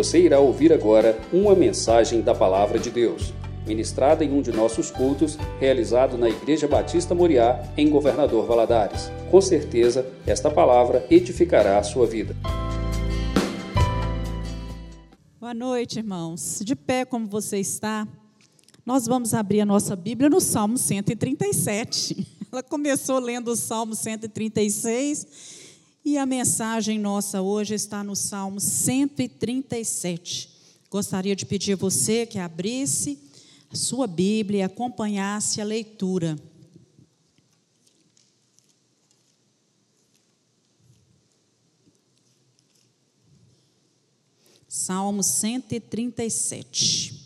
Você irá ouvir agora uma mensagem da Palavra de Deus, ministrada em um de nossos cultos, realizado na Igreja Batista Moriá, em Governador Valadares. Com certeza, esta palavra edificará a sua vida. Boa noite, irmãos. De pé como você está, nós vamos abrir a nossa Bíblia no Salmo 137. Ela começou lendo o Salmo 136 e a mensagem nossa hoje está no Salmo 137. Gostaria de pedir a você que abrisse a sua Bíblia e acompanhasse a leitura. Salmo 137.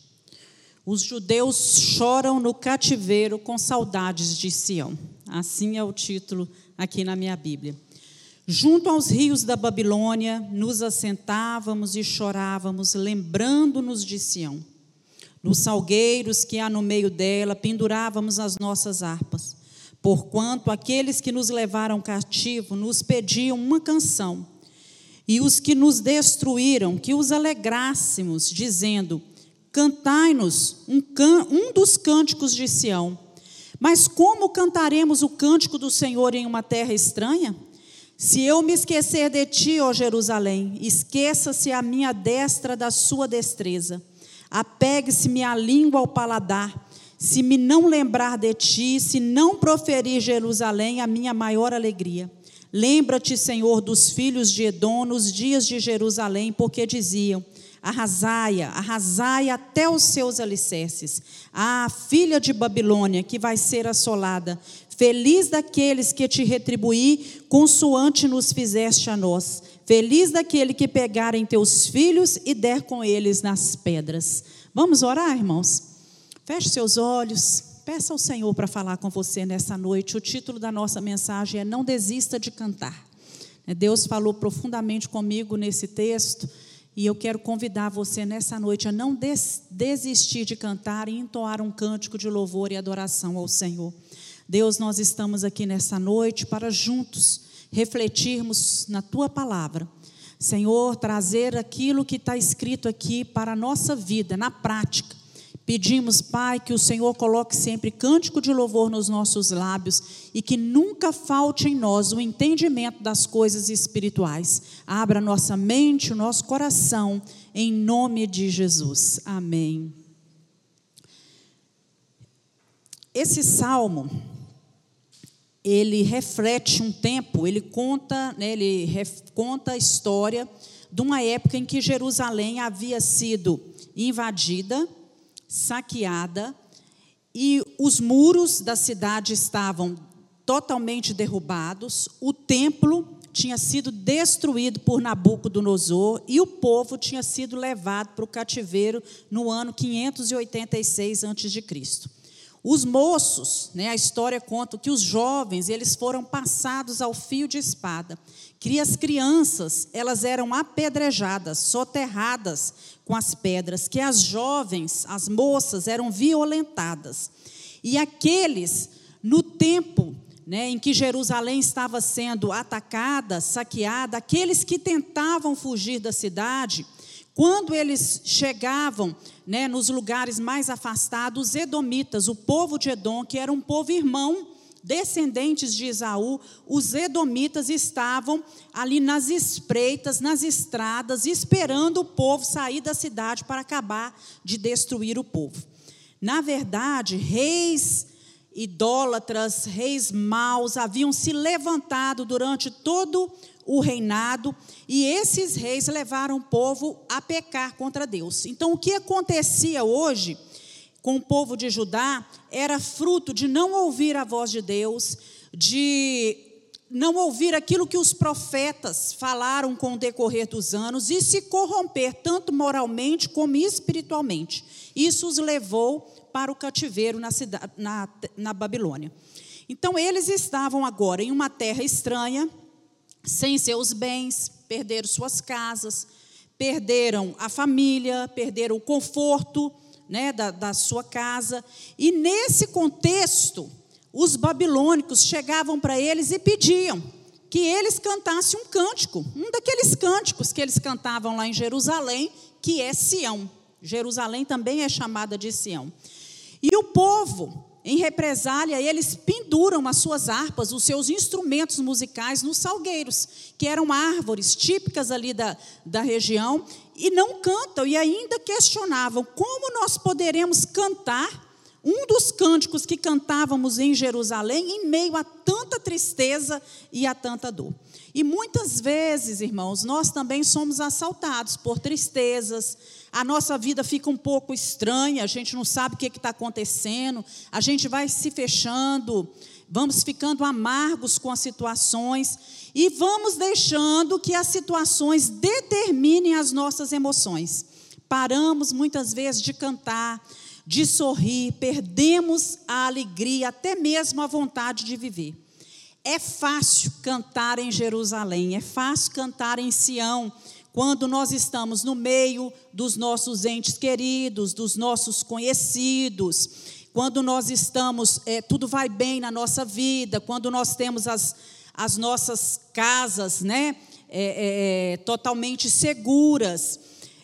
Os judeus choram no cativeiro com saudades de Sião. Assim é o título aqui na minha Bíblia. Junto aos rios da Babilônia, nos assentávamos e chorávamos, lembrando-nos de Sião. Nos salgueiros que há no meio dela, pendurávamos as nossas harpas, porquanto aqueles que nos levaram cativo nos pediam uma canção, e os que nos destruíram, que os alegrássemos, dizendo: Cantai-nos um, um dos cânticos de Sião. Mas como cantaremos o cântico do Senhor em uma terra estranha? Se eu me esquecer de ti, ó Jerusalém, esqueça-se a minha destra da sua destreza. Apegue-se minha língua ao paladar. Se me não lembrar de ti, se não proferir Jerusalém a minha maior alegria. Lembra-te, Senhor, dos filhos de Edom nos dias de Jerusalém, porque diziam: Arrasai-a, arrasai até os seus alicerces. Ah, filha de Babilônia, que vai ser assolada. Feliz daqueles que te retribuí, consoante nos fizeste a nós. Feliz daquele que pegar em teus filhos e der com eles nas pedras. Vamos orar, irmãos? Feche seus olhos. Peça ao Senhor para falar com você nessa noite. O título da nossa mensagem é Não Desista de Cantar. Deus falou profundamente comigo nesse texto e eu quero convidar você nessa noite a não des desistir de cantar e entoar um cântico de louvor e adoração ao Senhor. Deus, nós estamos aqui nessa noite para juntos refletirmos na tua palavra. Senhor, trazer aquilo que está escrito aqui para a nossa vida, na prática. Pedimos, Pai, que o Senhor coloque sempre cântico de louvor nos nossos lábios e que nunca falte em nós o entendimento das coisas espirituais. Abra nossa mente, o nosso coração, em nome de Jesus. Amém. Esse salmo, ele reflete um tempo, ele conta, né, ele conta a história de uma época em que Jerusalém havia sido invadida, saqueada, e os muros da cidade estavam totalmente derrubados, o templo tinha sido destruído por Nabucodonosor e o povo tinha sido levado para o cativeiro no ano 586 a.C. Os moços, né, a história conta que os jovens, eles foram passados ao fio de espada. Que as crianças, elas eram apedrejadas, soterradas com as pedras, que as jovens, as moças, eram violentadas. E aqueles, no tempo né, em que Jerusalém estava sendo atacada, saqueada, aqueles que tentavam fugir da cidade, quando eles chegavam né, nos lugares mais afastados, os edomitas, o povo de Edom, que era um povo irmão, descendentes de Esaú, os edomitas estavam ali nas espreitas, nas estradas, esperando o povo sair da cidade para acabar de destruir o povo. Na verdade, reis idólatras, reis maus haviam se levantado durante todo o reinado e esses reis levaram o povo a pecar contra Deus. Então, o que acontecia hoje com o povo de Judá era fruto de não ouvir a voz de Deus, de não ouvir aquilo que os profetas falaram com o decorrer dos anos e se corromper tanto moralmente como espiritualmente. Isso os levou para o cativeiro na, cidade, na, na Babilônia. Então, eles estavam agora em uma terra estranha, sem seus bens, perderam suas casas, perderam a família, perderam o conforto né, da, da sua casa. E nesse contexto, os babilônicos chegavam para eles e pediam que eles cantassem um cântico, um daqueles cânticos que eles cantavam lá em Jerusalém, que é Sião. Jerusalém também é chamada de Sião. E o povo, em represália, eles penduram as suas harpas, os seus instrumentos musicais nos salgueiros, que eram árvores típicas ali da, da região, e não cantam, e ainda questionavam como nós poderemos cantar um dos cânticos que cantávamos em Jerusalém em meio a tanta tristeza e a tanta dor. E muitas vezes, irmãos, nós também somos assaltados por tristezas, a nossa vida fica um pouco estranha, a gente não sabe o que está acontecendo, a gente vai se fechando, vamos ficando amargos com as situações e vamos deixando que as situações determinem as nossas emoções. Paramos muitas vezes de cantar, de sorrir, perdemos a alegria, até mesmo a vontade de viver. É fácil cantar em Jerusalém, é fácil cantar em Sião, quando nós estamos no meio dos nossos entes queridos, dos nossos conhecidos, quando nós estamos, é, tudo vai bem na nossa vida, quando nós temos as, as nossas casas, né, é, é, totalmente seguras,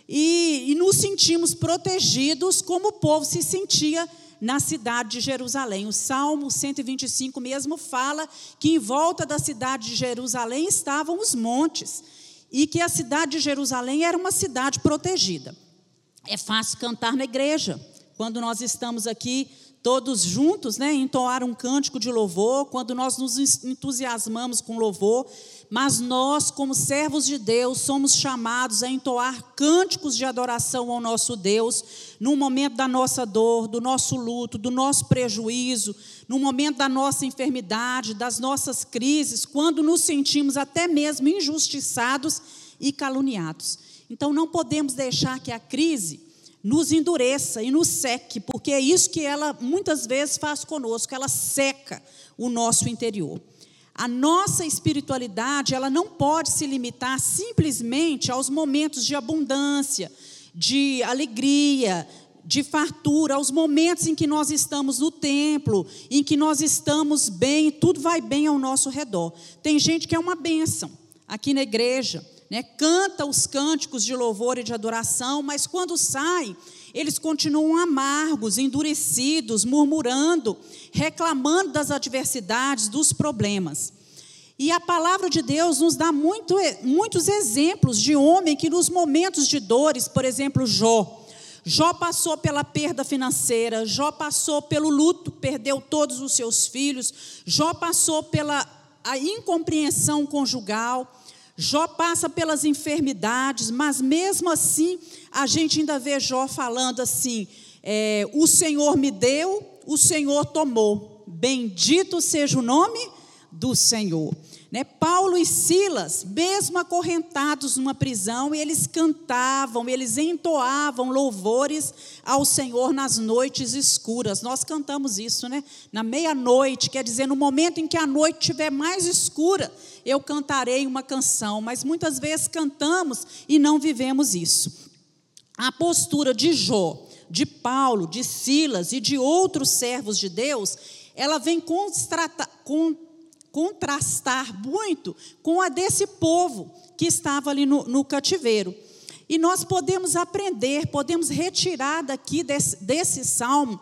e, e nos sentimos protegidos como o povo se sentia na cidade de Jerusalém. O Salmo 125 mesmo fala que em volta da cidade de Jerusalém estavam os montes e que a cidade de Jerusalém era uma cidade protegida. É fácil cantar na igreja, quando nós estamos aqui todos juntos, né, entoar um cântico de louvor, quando nós nos entusiasmamos com louvor, mas nós, como servos de Deus, somos chamados a entoar cânticos de adoração ao nosso Deus, no momento da nossa dor, do nosso luto, do nosso prejuízo, no momento da nossa enfermidade, das nossas crises, quando nos sentimos até mesmo injustiçados e caluniados. Então não podemos deixar que a crise nos endureça e nos seque, porque é isso que ela muitas vezes faz conosco, ela seca o nosso interior. A nossa espiritualidade, ela não pode se limitar simplesmente aos momentos de abundância, de alegria, de fartura, aos momentos em que nós estamos no templo, em que nós estamos bem, tudo vai bem ao nosso redor. Tem gente que é uma bênção aqui na igreja, né, canta os cânticos de louvor e de adoração, mas quando sai, eles continuam amargos, endurecidos, murmurando, reclamando das adversidades, dos problemas. E a palavra de Deus nos dá muito, muitos exemplos de homem que, nos momentos de dores, por exemplo, Jó. Jó passou pela perda financeira, Jó passou pelo luto, perdeu todos os seus filhos, Jó passou pela a incompreensão conjugal, Jó passa pelas enfermidades, mas mesmo assim, a gente ainda vê Jó falando assim: é, o Senhor me deu, o Senhor tomou. Bendito seja o nome do Senhor. Né? Paulo e Silas, mesmo acorrentados numa prisão, eles cantavam, eles entoavam louvores ao Senhor nas noites escuras. Nós cantamos isso, né? Na meia-noite, quer dizer, no momento em que a noite estiver mais escura, eu cantarei uma canção, mas muitas vezes cantamos e não vivemos isso. A postura de Jó, de Paulo, de Silas e de outros servos de Deus, ela vem constatar contrastar muito com a desse povo que estava ali no, no cativeiro. E nós podemos aprender, podemos retirar daqui desse, desse salmo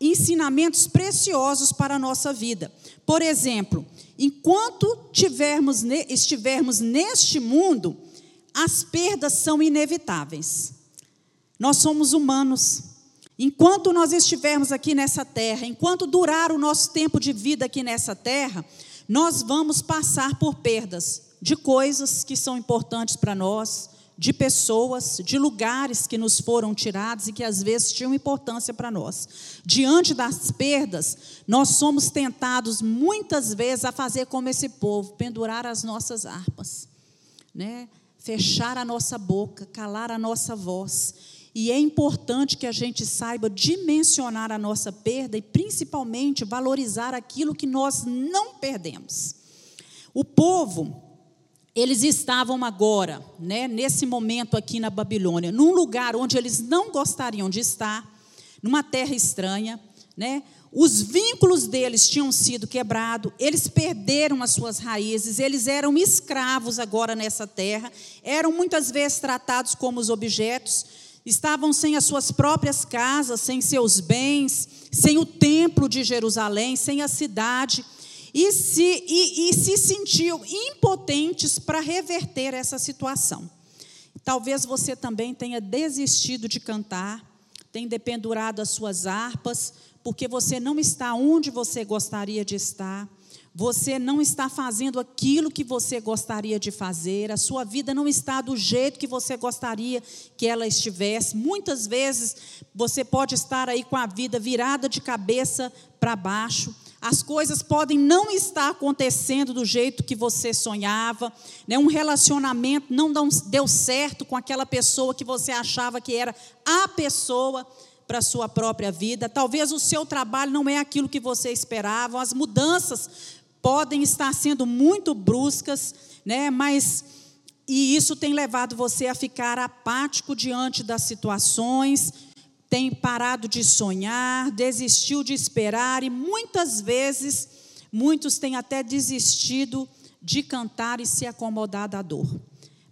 ensinamentos preciosos para a nossa vida. Por exemplo, enquanto tivermos, estivermos neste mundo, as perdas são inevitáveis. Nós somos humanos. Enquanto nós estivermos aqui nessa terra, enquanto durar o nosso tempo de vida aqui nessa terra, nós vamos passar por perdas de coisas que são importantes para nós, de pessoas, de lugares que nos foram tirados e que às vezes tinham importância para nós. Diante das perdas, nós somos tentados muitas vezes a fazer como esse povo, pendurar as nossas harpas, né? Fechar a nossa boca, calar a nossa voz e é importante que a gente saiba dimensionar a nossa perda e, principalmente, valorizar aquilo que nós não perdemos. O povo, eles estavam agora, né, nesse momento aqui na Babilônia, num lugar onde eles não gostariam de estar, numa terra estranha, né, Os vínculos deles tinham sido quebrados, eles perderam as suas raízes, eles eram escravos agora nessa terra, eram muitas vezes tratados como os objetos, estavam sem as suas próprias casas, sem seus bens, sem o templo de Jerusalém, sem a cidade, e se, e, e se sentiam impotentes para reverter essa situação. Talvez você também tenha desistido de cantar, tenha dependurado as suas harpas, porque você não está onde você gostaria de estar, você não está fazendo aquilo que você gostaria de fazer, a sua vida não está do jeito que você gostaria que ela estivesse. Muitas vezes você pode estar aí com a vida virada de cabeça para baixo. As coisas podem não estar acontecendo do jeito que você sonhava, né? um relacionamento não deu certo com aquela pessoa que você achava que era a pessoa para a sua própria vida. Talvez o seu trabalho não é aquilo que você esperava. As mudanças podem estar sendo muito bruscas, né? Mas e isso tem levado você a ficar apático diante das situações, tem parado de sonhar, desistiu de esperar e muitas vezes muitos têm até desistido de cantar e se acomodar da dor.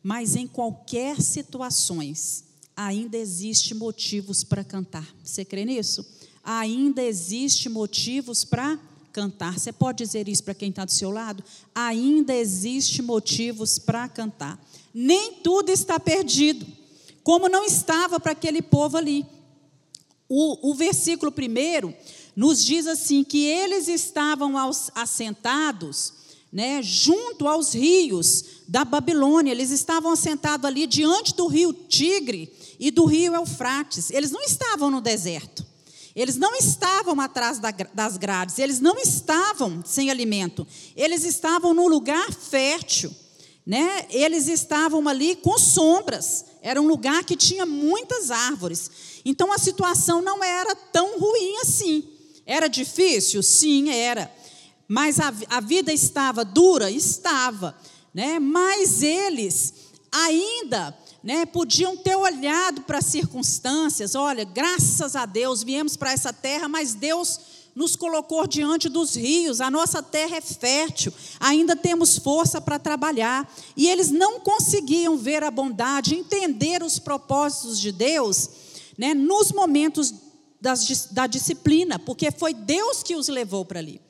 Mas em qualquer situações, ainda existe motivos para cantar. Você crê nisso? Ainda existe motivos para cantar. Você pode dizer isso para quem está do seu lado? Ainda existe motivos para cantar. Nem tudo está perdido, como não estava para aquele povo ali. O, o versículo primeiro nos diz assim que eles estavam aos, assentados né, junto aos rios da Babilônia. Eles estavam assentados ali diante do rio Tigre, e do rio Eufrates. Eles não estavam no deserto. Eles não estavam atrás das grades, eles não estavam sem alimento. Eles estavam num lugar fértil, né? Eles estavam ali com sombras. Era um lugar que tinha muitas árvores. Então a situação não era tão ruim assim. Era difícil? Sim, era. Mas a, a vida estava dura? Estava. Né? Mas eles ainda né, podiam ter olhado para as circunstâncias, olha, graças a Deus viemos para essa terra, mas Deus nos colocou diante dos rios, a nossa terra é fértil, ainda temos força para trabalhar. E eles não conseguiam ver a bondade, entender os propósitos de Deus, né, nos momentos das, da disciplina, porque foi Deus que os levou para ali.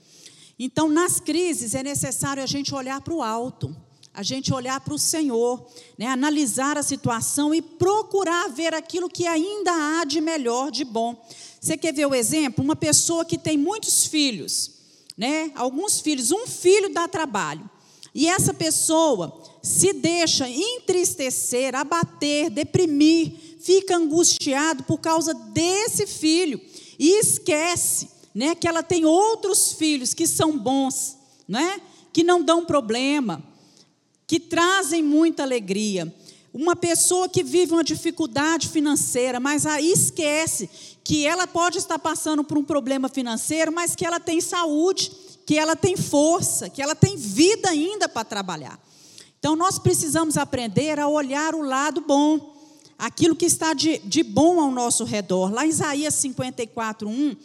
Então, nas crises, é necessário a gente olhar para o alto a gente olhar para o Senhor, né, analisar a situação e procurar ver aquilo que ainda há de melhor, de bom. Você quer ver o exemplo? Uma pessoa que tem muitos filhos, né, alguns filhos, um filho dá trabalho. E essa pessoa se deixa entristecer, abater, deprimir, fica angustiado por causa desse filho e esquece, né, que ela tem outros filhos que são bons, né, que não dão problema, que trazem muita alegria. Uma pessoa que vive uma dificuldade financeira, mas aí esquece que ela pode estar passando por um problema financeiro, mas que ela tem saúde, que ela tem força, que ela tem vida ainda para trabalhar. Então nós precisamos aprender a olhar o lado bom, aquilo que está de, de bom ao nosso redor. Lá em Isaías 54, 1,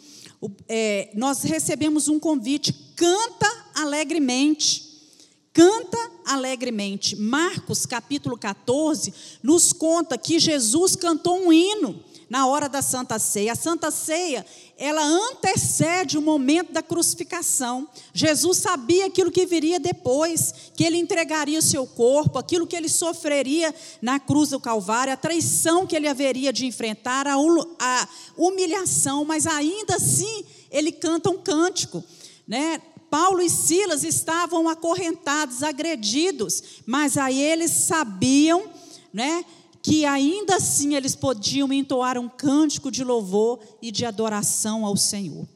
é, nós recebemos um convite: canta alegremente. Canta alegremente. Marcos, capítulo 14, nos conta que Jesus cantou um hino na hora da Santa Ceia. A Santa Ceia, ela antecede o momento da crucificação. Jesus sabia aquilo que viria depois, que ele entregaria o seu corpo, aquilo que ele sofreria na cruz do Calvário, a traição que ele haveria de enfrentar, a humilhação, mas ainda assim ele canta um cântico, né? Paulo e Silas estavam acorrentados, agredidos, mas aí eles sabiam, né, que ainda assim eles podiam entoar um cântico de louvor e de adoração ao Senhor.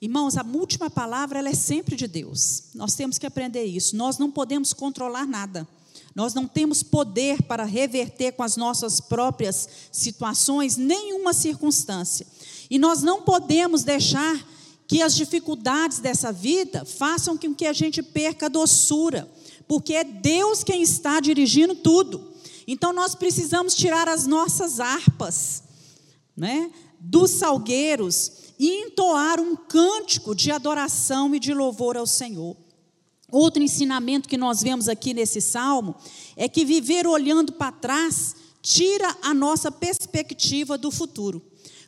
Irmãos, a última palavra ela é sempre de Deus. Nós temos que aprender isso. Nós não podemos controlar nada. Nós não temos poder para reverter com as nossas próprias situações nenhuma circunstância. E nós não podemos deixar que as dificuldades dessa vida façam com que a gente perca a doçura, porque é Deus quem está dirigindo tudo. Então nós precisamos tirar as nossas harpas, né? dos salgueiros e entoar um cântico de adoração e de louvor ao Senhor. Outro ensinamento que nós vemos aqui nesse salmo é que viver olhando para trás tira a nossa perspectiva do futuro.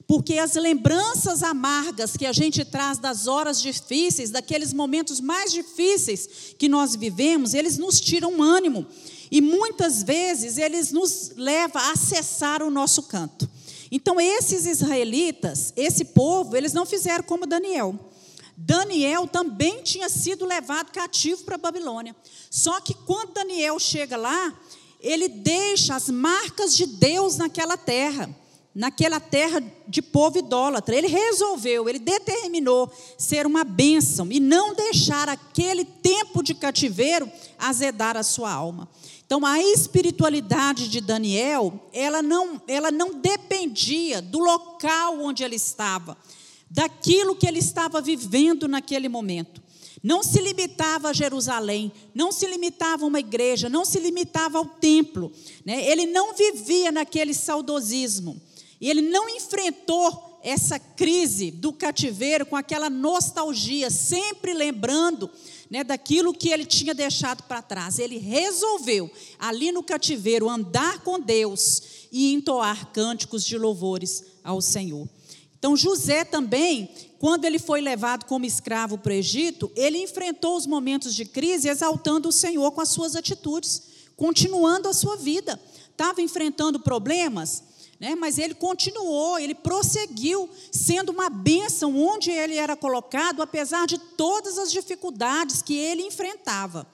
Porque as lembranças amargas que a gente traz das horas difíceis, daqueles momentos mais difíceis que nós vivemos, eles nos tiram ânimo. E muitas vezes eles nos levam a acessar o nosso canto. Então, esses israelitas, esse povo, eles não fizeram como Daniel. Daniel também tinha sido levado cativo para a Babilônia. Só que quando Daniel chega lá, ele deixa as marcas de Deus naquela terra, naquela terra de povo idólatra. Ele resolveu, ele determinou ser uma bênção e não deixar aquele tempo de cativeiro azedar a sua alma. Então, a espiritualidade de Daniel, ela não, ela não dependia do local onde ele estava, daquilo que ele estava vivendo naquele momento. Não se limitava a Jerusalém, não se limitava a uma igreja, não se limitava ao templo. Né? Ele não vivia naquele saudosismo. E ele não enfrentou essa crise do cativeiro com aquela nostalgia, sempre lembrando né, daquilo que ele tinha deixado para trás. Ele resolveu, ali no cativeiro, andar com Deus e entoar cânticos de louvores ao Senhor. Então, José também, quando ele foi levado como escravo para o Egito, ele enfrentou os momentos de crise exaltando o Senhor com as suas atitudes, continuando a sua vida. Estava enfrentando problemas, né? Mas ele continuou, ele prosseguiu, sendo uma bênção onde ele era colocado, apesar de todas as dificuldades que ele enfrentava.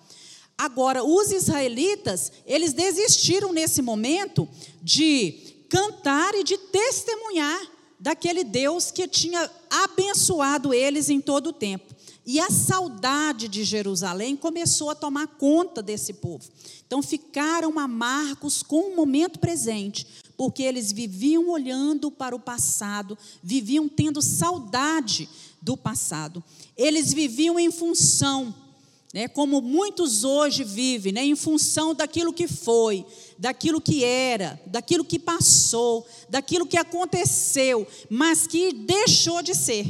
Agora, os israelitas, eles desistiram nesse momento de cantar e de testemunhar daquele Deus que tinha abençoado eles em todo o tempo. E a saudade de Jerusalém começou a tomar conta desse povo. Então ficaram amargos com o momento presente, porque eles viviam olhando para o passado, viviam tendo saudade do passado. Eles viviam em função, né, como muitos hoje vivem, né, em função daquilo que foi, daquilo que era, daquilo que passou, daquilo que aconteceu, mas que deixou de ser.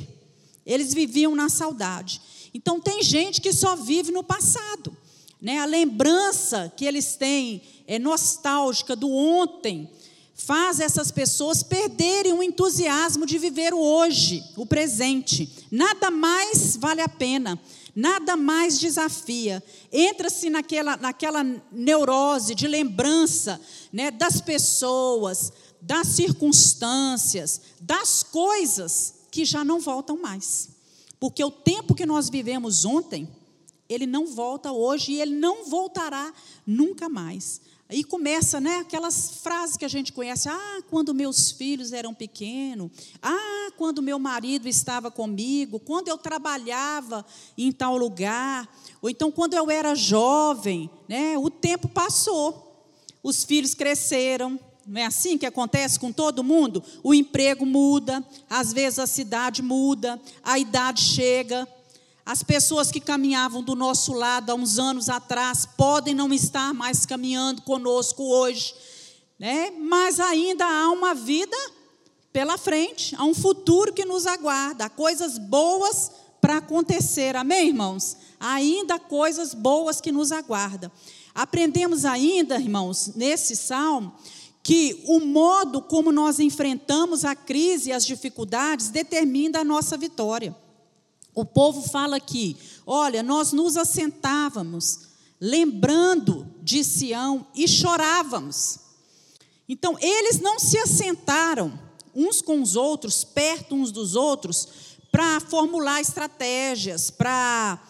Eles viviam na saudade. Então, tem gente que só vive no passado. Né? A lembrança que eles têm é nostálgica do ontem faz essas pessoas perderem o entusiasmo de viver o hoje, o presente. Nada mais vale a pena, nada mais desafia. Entra-se naquela, naquela neurose de lembrança né, das pessoas, das circunstâncias, das coisas que já não voltam mais. Porque o tempo que nós vivemos ontem, ele não volta hoje e ele não voltará nunca mais. Aí começa, né, aquelas frases que a gente conhece: "Ah, quando meus filhos eram pequenos. Ah, quando meu marido estava comigo, quando eu trabalhava em tal lugar, ou então quando eu era jovem, né? O tempo passou. Os filhos cresceram, não é assim que acontece com todo mundo? O emprego muda, às vezes a cidade muda, a idade chega. As pessoas que caminhavam do nosso lado há uns anos atrás podem não estar mais caminhando conosco hoje, né? mas ainda há uma vida pela frente, há um futuro que nos aguarda, há coisas boas para acontecer, amém, irmãos? Há ainda coisas boas que nos aguardam. Aprendemos ainda, irmãos, nesse salmo, que o modo como nós enfrentamos a crise e as dificuldades determina a nossa vitória. O povo fala aqui: olha, nós nos assentávamos, lembrando de Sião e chorávamos. Então, eles não se assentaram uns com os outros, perto uns dos outros, para formular estratégias, para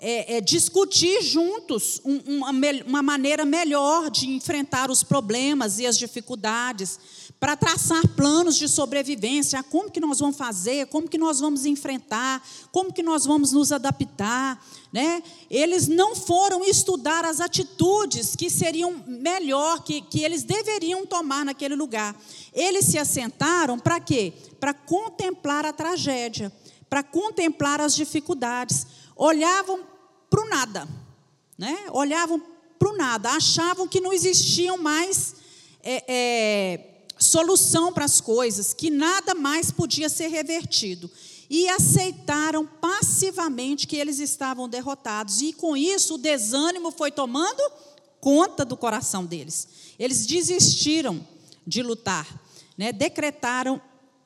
é, é, discutir juntos um, uma, uma maneira melhor de enfrentar os problemas e as dificuldades, para traçar planos de sobrevivência, como que nós vamos fazer, como que nós vamos enfrentar, como que nós vamos nos adaptar. Né? Eles não foram estudar as atitudes que seriam melhor, que, que eles deveriam tomar naquele lugar. Eles se assentaram para quê? Para contemplar a tragédia, para contemplar as dificuldades olhavam para o nada, né? olhavam para o nada, achavam que não existiam mais é, é, solução para as coisas, que nada mais podia ser revertido. E aceitaram passivamente que eles estavam derrotados. E com isso, o desânimo foi tomando conta do coração deles. Eles desistiram de lutar, né? decretaram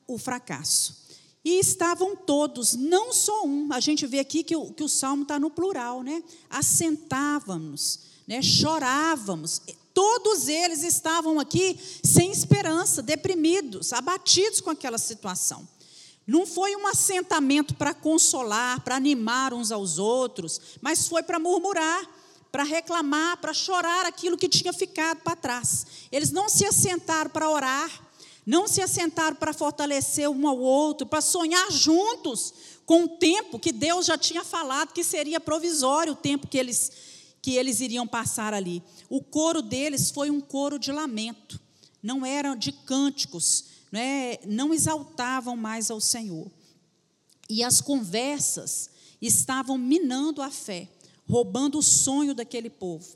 o fracasso. E estavam todos, não só um, a gente vê aqui que o, que o salmo está no plural, né? Assentávamos, né? chorávamos, todos eles estavam aqui sem esperança, deprimidos, abatidos com aquela situação. Não foi um assentamento para consolar, para animar uns aos outros, mas foi para murmurar, para reclamar, para chorar aquilo que tinha ficado para trás. Eles não se assentaram para orar, não se assentaram para fortalecer um ao outro, para sonhar juntos com o tempo que Deus já tinha falado que seria provisório o tempo que eles, que eles iriam passar ali. O coro deles foi um coro de lamento, não era de cânticos, não, é, não exaltavam mais ao Senhor. E as conversas estavam minando a fé, roubando o sonho daquele povo.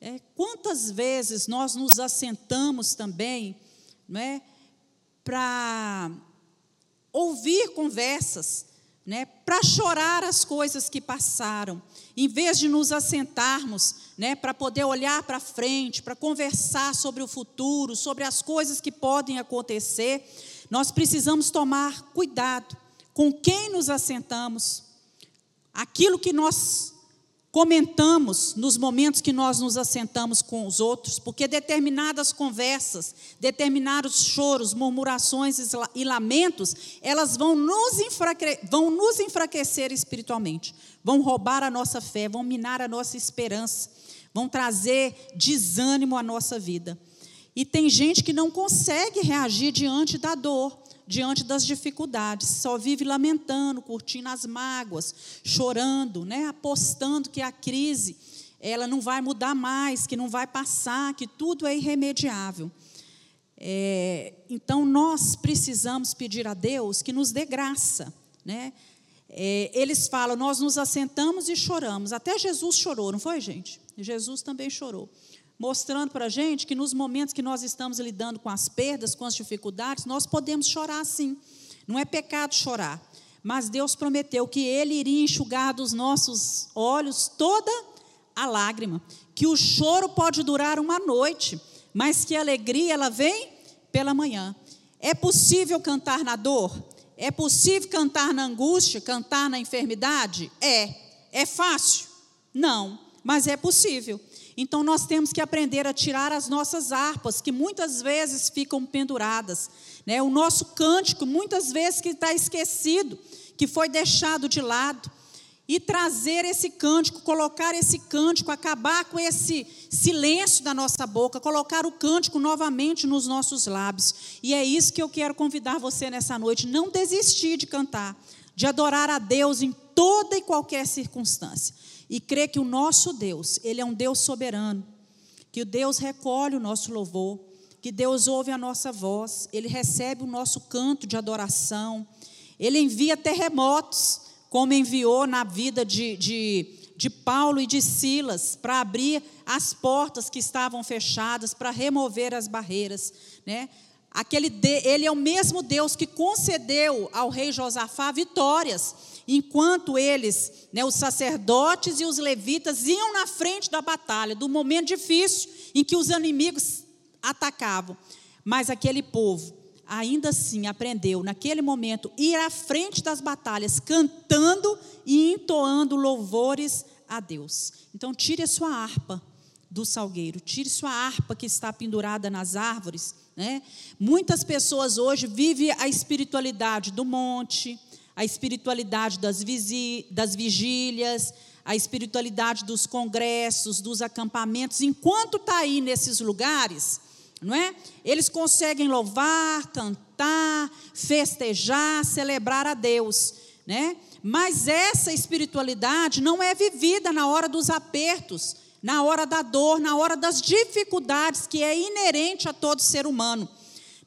É, quantas vezes nós nos assentamos também, não é? Para ouvir conversas, né, para chorar as coisas que passaram, em vez de nos assentarmos, né, para poder olhar para frente, para conversar sobre o futuro, sobre as coisas que podem acontecer, nós precisamos tomar cuidado com quem nos assentamos, aquilo que nós comentamos nos momentos que nós nos assentamos com os outros, porque determinadas conversas, determinados choros, murmurações e lamentos, elas vão nos, enfraque vão nos enfraquecer espiritualmente, vão roubar a nossa fé, vão minar a nossa esperança, vão trazer desânimo à nossa vida. E tem gente que não consegue reagir diante da dor, diante das dificuldades, só vive lamentando, curtindo as mágoas, chorando, né, apostando que a crise ela não vai mudar mais, que não vai passar, que tudo é irremediável. É, então nós precisamos pedir a Deus que nos dê graça, né? É, eles falam, nós nos assentamos e choramos. Até Jesus chorou, não foi, gente? Jesus também chorou mostrando para a gente que nos momentos que nós estamos lidando com as perdas, com as dificuldades, nós podemos chorar sim. Não é pecado chorar. Mas Deus prometeu que Ele iria enxugar dos nossos olhos toda a lágrima. Que o choro pode durar uma noite, mas que a alegria ela vem pela manhã. É possível cantar na dor? É possível cantar na angústia, cantar na enfermidade? É. É fácil? Não, mas é possível. Então nós temos que aprender a tirar as nossas harpas, que muitas vezes ficam penduradas. Né? O nosso cântico, muitas vezes que está esquecido, que foi deixado de lado. E trazer esse cântico, colocar esse cântico, acabar com esse silêncio da nossa boca, colocar o cântico novamente nos nossos lábios. E é isso que eu quero convidar você nessa noite: não desistir de cantar, de adorar a Deus em toda e qualquer circunstância e crer que o nosso Deus, Ele é um Deus soberano, que o Deus recolhe o nosso louvor, que Deus ouve a nossa voz, Ele recebe o nosso canto de adoração, Ele envia terremotos, como enviou na vida de, de, de Paulo e de Silas, para abrir as portas que estavam fechadas, para remover as barreiras, né? Aquele de, ele é o mesmo Deus que concedeu ao rei Josafá vitórias enquanto eles, né, os sacerdotes e os levitas, iam na frente da batalha, do momento difícil em que os inimigos atacavam. Mas aquele povo, ainda assim, aprendeu, naquele momento, ir à frente das batalhas, cantando e entoando louvores a Deus. Então, tire a sua harpa do salgueiro, tire sua harpa que está pendurada nas árvores. Né? Muitas pessoas hoje vivem a espiritualidade do monte, a espiritualidade das, das vigílias, a espiritualidade dos congressos, dos acampamentos, enquanto está aí nesses lugares, não é? Eles conseguem louvar, cantar, festejar, celebrar a Deus, né? Mas essa espiritualidade não é vivida na hora dos apertos, na hora da dor, na hora das dificuldades que é inerente a todo ser humano.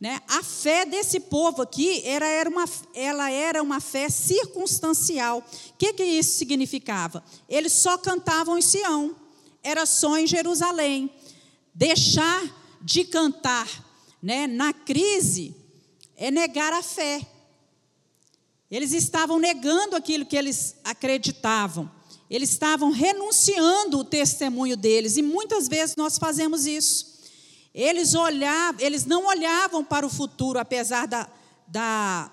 Né? A fé desse povo aqui era, era uma, ela era uma fé circunstancial. O que, que isso significava? Eles só cantavam em Sião, era só em Jerusalém. Deixar de cantar né, na crise é negar a fé. Eles estavam negando aquilo que eles acreditavam. Eles estavam renunciando o testemunho deles e muitas vezes nós fazemos isso. Eles olhavam, eles não olhavam para o futuro apesar da, da,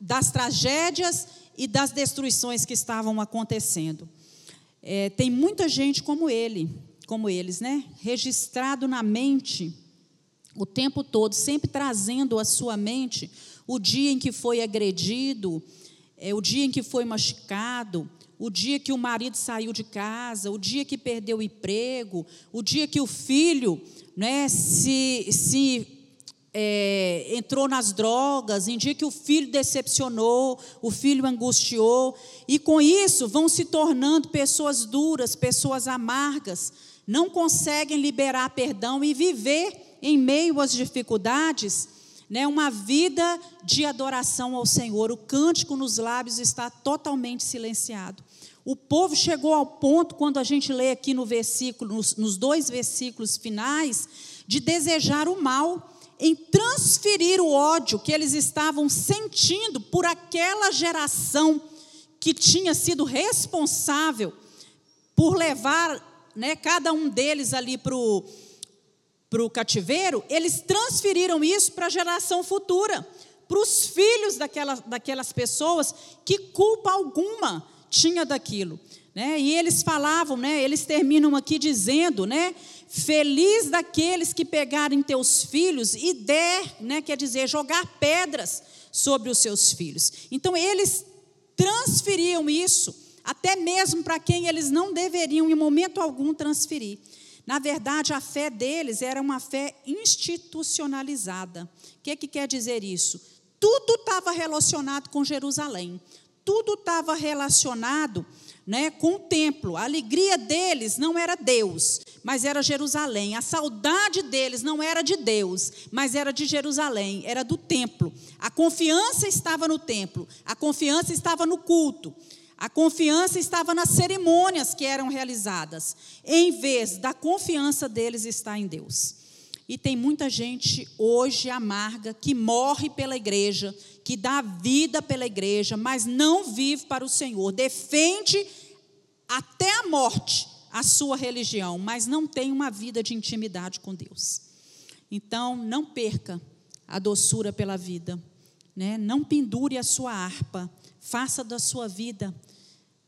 das tragédias e das destruições que estavam acontecendo. É, tem muita gente como ele, como eles, né? Registrado na mente o tempo todo, sempre trazendo à sua mente o dia em que foi agredido, é, o dia em que foi machucado, o dia que o marido saiu de casa, o dia que perdeu o emprego, o dia que o filho né, se, se é, entrou nas drogas, em dia que o filho decepcionou, o filho angustiou, e com isso vão se tornando pessoas duras, pessoas amargas, não conseguem liberar perdão e viver em meio às dificuldades, né, uma vida de adoração ao Senhor. O cântico nos lábios está totalmente silenciado. O povo chegou ao ponto, quando a gente lê aqui no versículo, nos, nos dois versículos finais, de desejar o mal, em transferir o ódio que eles estavam sentindo por aquela geração que tinha sido responsável por levar né, cada um deles ali para o cativeiro, eles transferiram isso para a geração futura, para os filhos daquelas, daquelas pessoas que culpa alguma tinha daquilo. Né? E eles falavam, né? eles terminam aqui dizendo, né? Feliz daqueles que pegarem teus filhos e der, né? quer dizer, jogar pedras sobre os seus filhos. Então eles transferiam isso, até mesmo para quem eles não deveriam em momento algum transferir. Na verdade, a fé deles era uma fé institucionalizada. O que, que quer dizer isso? Tudo estava relacionado com Jerusalém tudo estava relacionado né, com o templo. A alegria deles não era Deus, mas era Jerusalém. A saudade deles não era de Deus, mas era de Jerusalém, era do templo. A confiança estava no templo, a confiança estava no culto. A confiança estava nas cerimônias que eram realizadas, em vez da confiança deles estar em Deus. E tem muita gente hoje amarga que morre pela igreja, que dá vida pela igreja, mas não vive para o Senhor. Defende até a morte a sua religião, mas não tem uma vida de intimidade com Deus. Então, não perca a doçura pela vida, né? não pendure a sua harpa, faça da sua vida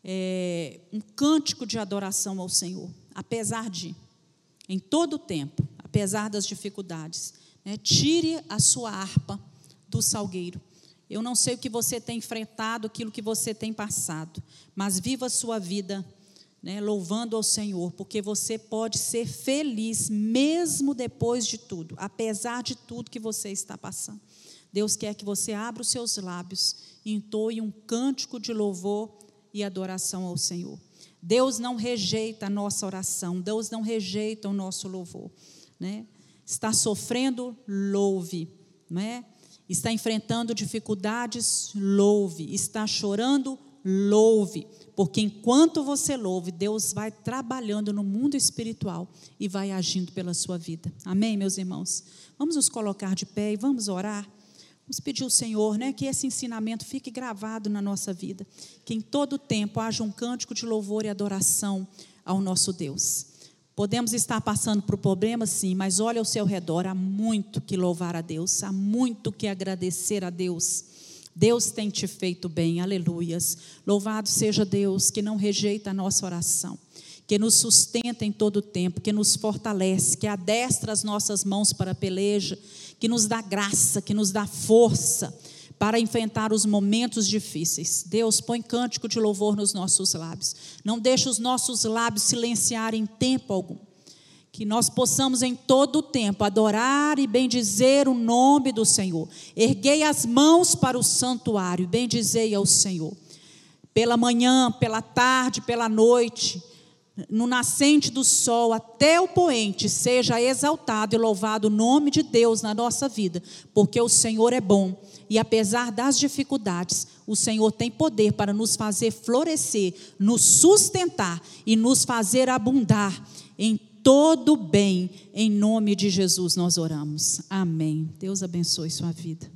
é, um cântico de adoração ao Senhor, apesar de, em todo o tempo, apesar das dificuldades. Né? Tire a sua harpa do salgueiro. Eu não sei o que você tem enfrentado, aquilo que você tem passado, mas viva a sua vida né, louvando ao Senhor, porque você pode ser feliz mesmo depois de tudo, apesar de tudo que você está passando. Deus quer que você abra os seus lábios e entoe um cântico de louvor e adoração ao Senhor. Deus não rejeita a nossa oração, Deus não rejeita o nosso louvor né? está sofrendo, louve. Não é? Está enfrentando dificuldades, louve. Está chorando, louve. Porque enquanto você louve, Deus vai trabalhando no mundo espiritual e vai agindo pela sua vida. Amém, meus irmãos? Vamos nos colocar de pé e vamos orar. Vamos pedir ao Senhor né, que esse ensinamento fique gravado na nossa vida. Que em todo tempo haja um cântico de louvor e adoração ao nosso Deus. Podemos estar passando por problemas, sim, mas olha ao seu redor, há muito que louvar a Deus, há muito que agradecer a Deus. Deus tem te feito bem, aleluias. Louvado seja Deus que não rejeita a nossa oração, que nos sustenta em todo o tempo, que nos fortalece, que adestra as nossas mãos para a peleja, que nos dá graça, que nos dá força para enfrentar os momentos difíceis. Deus, põe cântico de louvor nos nossos lábios. Não deixe os nossos lábios silenciarem tempo algum. Que nós possamos em todo o tempo adorar e bendizer o nome do Senhor. Erguei as mãos para o santuário, bendizei ao Senhor. Pela manhã, pela tarde, pela noite, no nascente do sol até o poente, seja exaltado e louvado o nome de Deus na nossa vida, porque o Senhor é bom e apesar das dificuldades, o Senhor tem poder para nos fazer florescer, nos sustentar e nos fazer abundar em todo bem. Em nome de Jesus nós oramos. Amém. Deus abençoe sua vida.